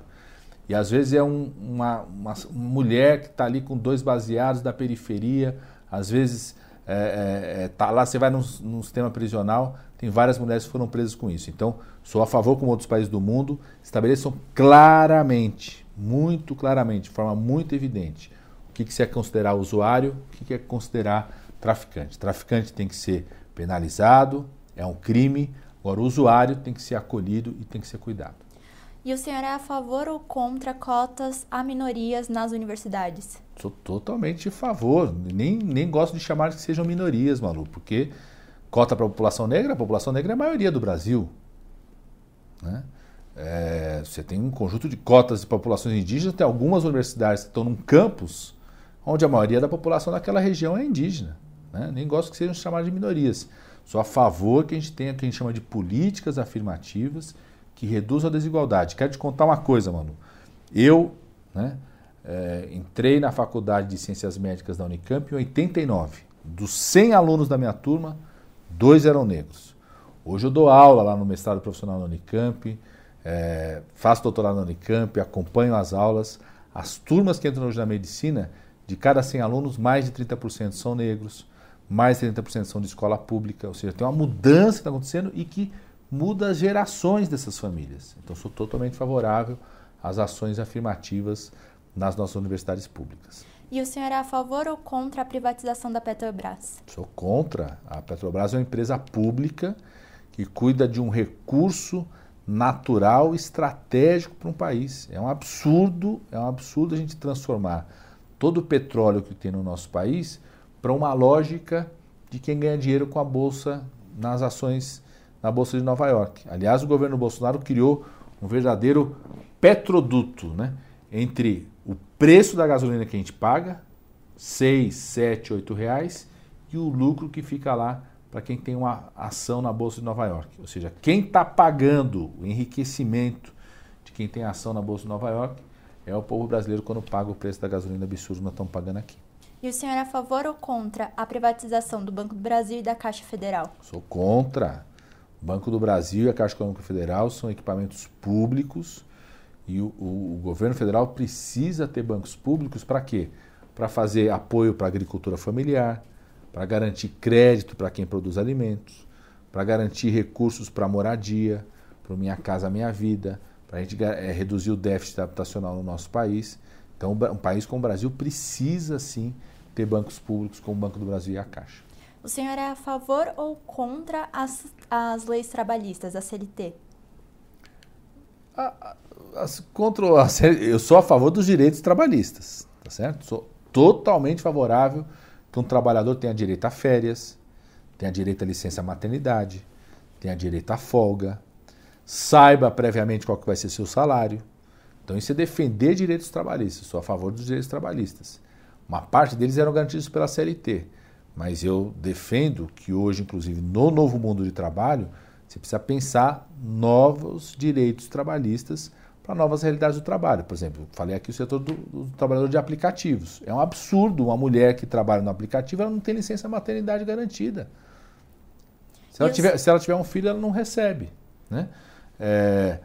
E às vezes é um, uma, uma, mulher que está ali com dois baseados da periferia, às vezes é, é, é, tá lá, você vai num, num sistema prisional, tem várias mulheres que foram presas com isso. Então, sou a favor, como outros países do mundo, estabeleçam claramente, muito claramente, de forma muito evidente, o que, que se é considerar usuário, o que, que é considerar traficante. Traficante tem que ser penalizado, é um crime, agora o usuário tem que ser acolhido e tem que ser cuidado. E o senhor é a favor ou contra cotas a minorias nas universidades? Sou totalmente a favor. Nem, nem gosto de chamar de que sejam minorias, Malu, porque cota para a população negra, a população negra é a maioria do Brasil. Né? É, você tem um conjunto de cotas de populações indígenas, tem algumas universidades que estão num campus onde a maioria da população daquela região é indígena. Né? Nem gosto que sejam chamadas de minorias. Sou a favor que a gente tenha o que a gente chama de políticas afirmativas que reduzam a desigualdade. Quero te contar uma coisa, mano. Eu né, é, entrei na faculdade de Ciências Médicas da Unicamp em 89. Dos 100 alunos da minha turma, dois eram negros. Hoje eu dou aula lá no mestrado profissional na Unicamp, é, faço doutorado na Unicamp, acompanho as aulas. As turmas que entram hoje na medicina, de cada 100 alunos, mais de 30% são negros, mais de 30% são de escola pública, ou seja, tem uma mudança que está acontecendo e que muda as gerações dessas famílias. Então, sou totalmente favorável às ações afirmativas nas nossas universidades públicas. E o senhor é a favor ou contra a privatização da Petrobras? Sou contra. A Petrobras é uma empresa pública que cuida de um recurso natural estratégico para um país. É um absurdo, é um absurdo a gente transformar todo o petróleo que tem no nosso país para uma lógica de quem ganha dinheiro com a bolsa nas ações na bolsa de Nova York. Aliás, o governo Bolsonaro criou um verdadeiro petroduto, né, entre o preço da gasolina que a gente paga, 6, 7, 8 reais, e o lucro que fica lá para quem tem uma ação na Bolsa de Nova York. Ou seja, quem está pagando o enriquecimento de quem tem ação na Bolsa de Nova York é o povo brasileiro quando paga o preço da gasolina absurdo que nós estamos pagando aqui. E o senhor é a favor ou contra a privatização do Banco do Brasil e da Caixa Federal? Sou contra. O Banco do Brasil e a Caixa Econômica Federal são equipamentos públicos e o, o, o governo federal precisa ter bancos públicos para quê? Para fazer apoio para a agricultura familiar, para garantir crédito para quem produz alimentos, para garantir recursos para moradia, para Minha Casa Minha Vida, para a gente é, reduzir o déficit habitacional no nosso país. Então, um país como o Brasil precisa sim ter bancos públicos como o Banco do Brasil e a Caixa. O senhor é a favor ou contra as, as leis trabalhistas, a CLT? A, contra a, eu sou a favor dos direitos trabalhistas, tá certo? Sou totalmente favorável que um trabalhador tenha direito a férias, tenha direito a licença maternidade, tenha direito a folga, saiba previamente qual que vai ser seu salário. Então isso é defender direitos trabalhistas. Sou a favor dos direitos trabalhistas. Uma parte deles eram garantidos pela CLT, mas eu defendo que hoje, inclusive no novo mundo de trabalho, você precisa pensar novos direitos trabalhistas para novas realidades do trabalho. Por exemplo, falei aqui o setor do, do, trabalhador de aplicativos. É um absurdo uma mulher que trabalha no aplicativo ela não tem licença maternidade garantida. Se ela, tiver, se ela tiver um filho, ela não recebe. Né? É,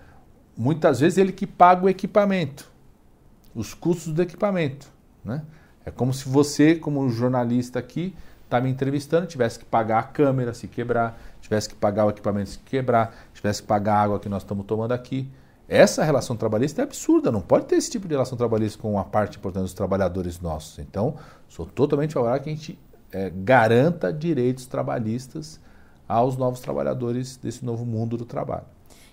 muitas vezes ele que paga o equipamento, os custos do equipamento. Né? É como se você, como jornalista aqui, está me entrevistando, tivesse que pagar a câmera se quebrar, tivesse que pagar o equipamento se quebrar, tivesse que pagar a água que nós estamos tomando aqui. Essa relação trabalhista é absurda, não pode ter esse tipo de relação trabalhista com uma parte importante dos trabalhadores nossos. Então, sou totalmente favorável que a gente é, garanta direitos trabalhistas aos novos trabalhadores desse novo mundo do trabalho.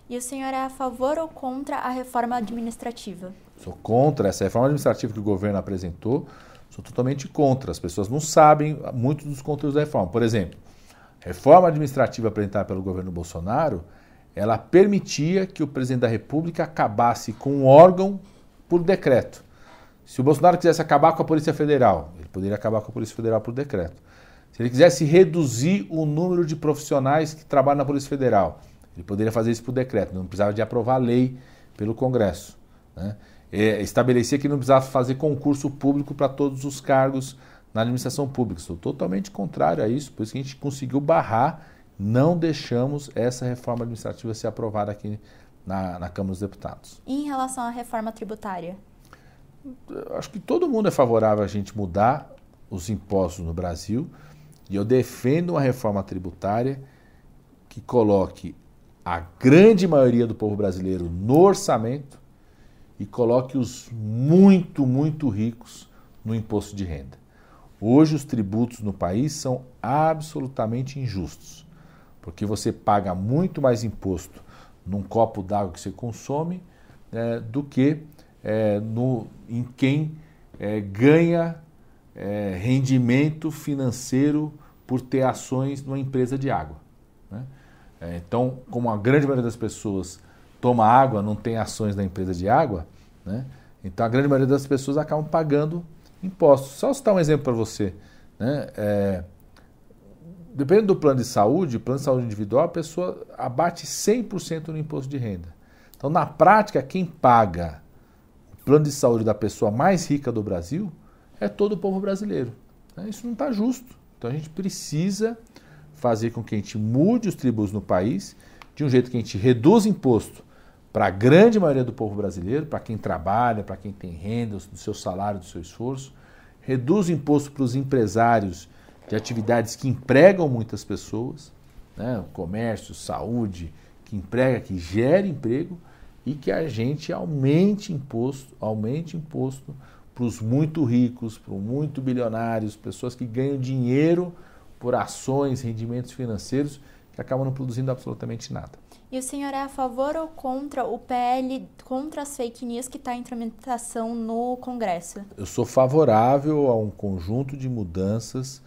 E o senhor é a favor ou contra a reforma administrativa? Sou contra essa reforma administrativa que o governo apresentou. Sou totalmente contra. As pessoas não sabem muito dos conteúdos da reforma. Por exemplo, a reforma administrativa apresentada pelo governo Bolsonaro ela permitia que o presidente da República acabasse com um órgão por decreto. Se o Bolsonaro quisesse acabar com a Polícia Federal, ele poderia acabar com a Polícia Federal por decreto. Se ele quisesse reduzir o número de profissionais que trabalham na Polícia Federal, ele poderia fazer isso por decreto, não precisava de aprovar a lei pelo Congresso. Né? É, estabelecia que não precisava fazer concurso público para todos os cargos na administração pública. Estou totalmente contrário a isso, por isso que a gente conseguiu barrar não deixamos essa reforma administrativa ser aprovada aqui na, na Câmara dos Deputados. E em relação à reforma tributária? Acho que todo mundo é favorável a gente mudar os impostos no Brasil e eu defendo uma reforma tributária que coloque a grande maioria do povo brasileiro no orçamento e coloque os muito, muito ricos no imposto de renda. Hoje os tributos no país são absolutamente injustos porque você paga muito mais imposto num copo d'água que você consome é, do que é, no, em quem é, ganha é, rendimento financeiro por ter ações numa empresa de água. É, então, como a grande maioria das pessoas toma água, não tem ações na empresa de água, né? então a grande maioria das pessoas acabam pagando impostos. Só citar um exemplo para você. Né? É, dependendo do plano de saúde, plano de saúde individual, a pessoa abate 100% no imposto de renda. Então, na prática, quem paga o plano de saúde da pessoa mais rica do Brasil é todo o povo brasileiro. Né? Isso não está justo. Então, a gente precisa fazer com que a gente mude os tributos no país de um jeito que a gente reduza imposto para a grande maioria do povo brasileiro, para quem trabalha, para quem tem renda, do seu salário, do seu esforço, reduz imposto para os empresários de atividades que empregam muitas pessoas, né? comércio, saúde, que emprega, que gera emprego e que a gente aumente imposto, aumente imposto para os muito ricos, para os muito bilionários, pessoas que ganham dinheiro por ações, rendimentos financeiros que acabam não produzindo absolutamente nada. E o senhor é a favor ou contra o PL, contra as fake news que está em tramitação no Congresso? Eu sou favorável a um conjunto de mudanças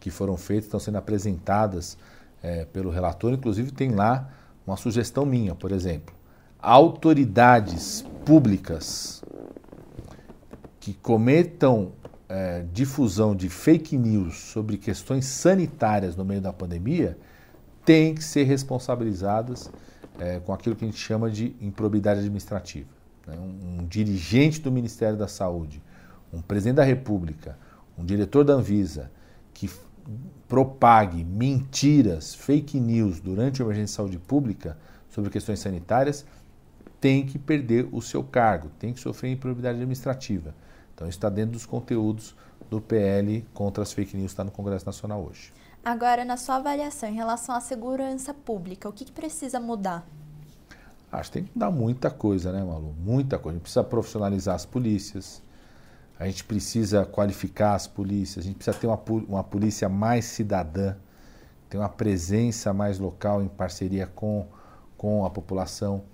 que foram feitas, estão sendo apresentadas é, pelo relator. Inclusive, tem lá uma sugestão minha, por exemplo. Autoridades públicas que cometam é, difusão de fake news sobre questões sanitárias no meio da pandemia têm que ser responsabilizadas é, com aquilo que a gente chama de improbidade administrativa. Né? Um, um dirigente do Ministério da Saúde, um presidente da República, um diretor da Anvisa, que propague mentiras, fake news durante a emergência de saúde pública sobre questões sanitárias, tem que perder o seu cargo, tem que sofrer improbidade administrativa. Então, isso está dentro dos conteúdos do PL contra as fake news está no Congresso Nacional hoje. Agora, na sua avaliação em relação à segurança pública, o que, que precisa mudar? Acho que tem que mudar muita coisa, né, Malu? Muita coisa. A gente precisa profissionalizar as polícias, a gente precisa qualificar as polícias, a gente precisa ter uma, uma polícia mais cidadã, ter uma presença mais local em parceria com, com a população.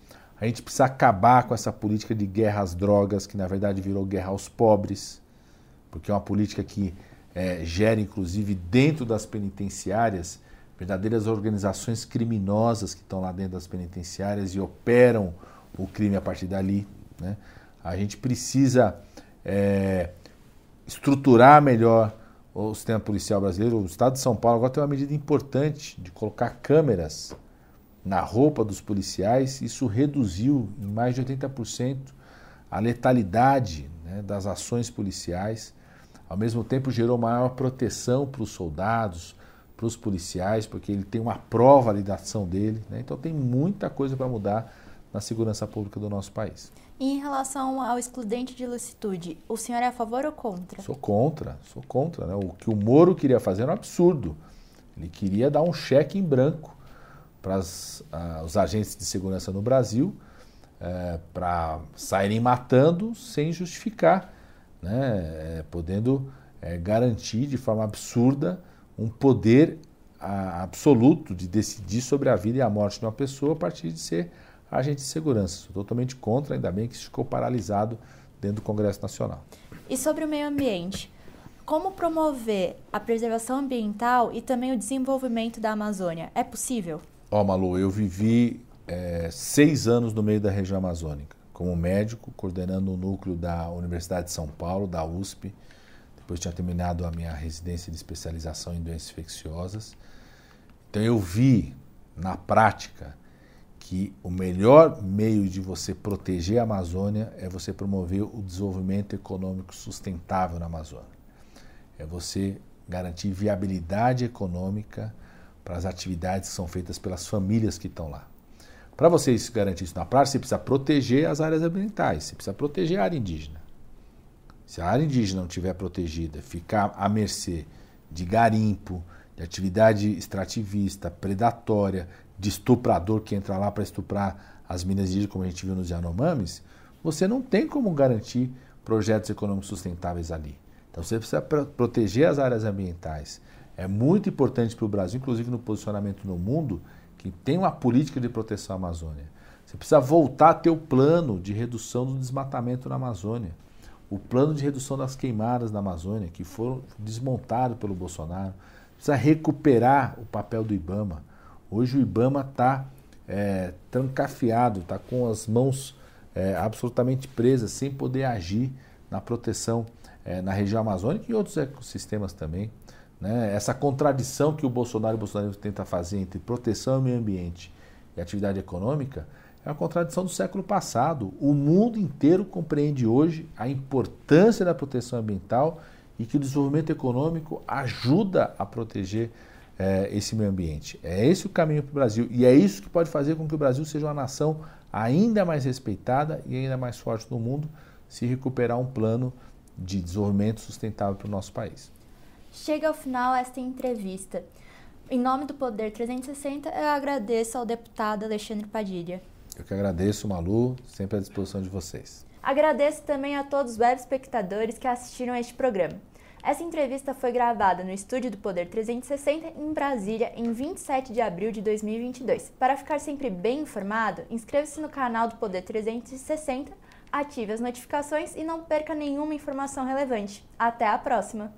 A gente precisa acabar com essa política de guerra às drogas, que na verdade virou guerra aos pobres, porque é uma política que é, gera, inclusive, dentro das penitenciárias, verdadeiras organizações criminosas que estão lá dentro das penitenciárias e operam o crime a partir dali. Né? A gente precisa é, estruturar melhor o sistema policial brasileiro. O Estado de São Paulo agora tem uma medida importante de colocar câmeras na roupa dos policiais, isso reduziu em mais de 80% a letalidade né, das ações policiais. Ao mesmo tempo, gerou maior proteção para os soldados, para os policiais, porque ele tem uma prova ali da ação dele. Né? Então, tem muita coisa para mudar na segurança pública do nosso país. E em relação ao excludente de licitude, o senhor é a favor ou contra? Sou contra, sou contra. Né? O que o Moro queria fazer era um absurdo. Ele queria dar um cheque em branco para uh, os agentes de segurança no Brasil uh, para saírem matando sem justificar, né? Uh, podendo eh, garantir de forma absurda um poder absoluto de decidir sobre a vida e a morte de uma pessoa a partir de ser agente de segurança. Sou totalmente contra, ainda bem que isso ficou paralisado dentro do Congresso Nacional. E sobre o meio ambiente? Como promover a preservação ambiental e também o desenvolvimento da Amazônia? É possível? Ó, oh, Malu, eu vivi é, seis anos no meio da região amazônica, como médico, coordenando o núcleo da Universidade de São Paulo, da USP. Depois tinha terminado a minha residência de especialização em doenças infecciosas. Então eu vi na prática que o melhor meio de você proteger a Amazônia é você promover o desenvolvimento econômico sustentável na Amazônia. É você garantir viabilidade econômica para as atividades que são feitas pelas famílias que estão lá. Para você garantir isso na prática, você precisa proteger as áreas ambientais, você precisa proteger a área indígena. Se a área indígena não estiver protegida, ficar à mercê de garimpo, de atividade extrativista, predatória, de estuprador que entra lá para estuprar as minas indígenas, como a gente viu nos Yanomamis, você não tem como garantir projetos econômicos sustentáveis ali. Então você precisa proteger as áreas ambientais. É muito importante para o Brasil, inclusive no posicionamento no mundo, que tem uma política de proteção à Amazônia. Você precisa voltar a ter o plano de redução do desmatamento na Amazônia. O plano de redução das queimadas na Amazônia, que foram desmontados pelo Bolsonaro. Precisa recuperar o papel do IBAMA. Hoje o IBAMA está é, trancafiado, está com as mãos é, absolutamente presas, sem poder agir na proteção é, na região amazônica e outros ecossistemas também. Né? Essa contradição que o Bolsonaro e o tentam fazer entre proteção ao meio ambiente e atividade econômica é uma contradição do século passado. O mundo inteiro compreende hoje a importância da proteção ambiental e que o desenvolvimento econômico ajuda a proteger é, esse meio ambiente. É esse o caminho para o Brasil e é isso que pode fazer com que o Brasil seja uma nação ainda mais respeitada e ainda mais forte no mundo se recuperar um plano de desenvolvimento sustentável para o nosso país. Chega ao final esta entrevista. Em nome do Poder 360, eu agradeço ao deputado Alexandre Padilha. Eu que agradeço, Malu, sempre à disposição de vocês. Agradeço também a todos os web espectadores que assistiram a este programa. Essa entrevista foi gravada no estúdio do Poder 360 em Brasília em 27 de abril de 2022. Para ficar sempre bem informado, inscreva-se no canal do Poder 360, ative as notificações e não perca nenhuma informação relevante. Até a próxima!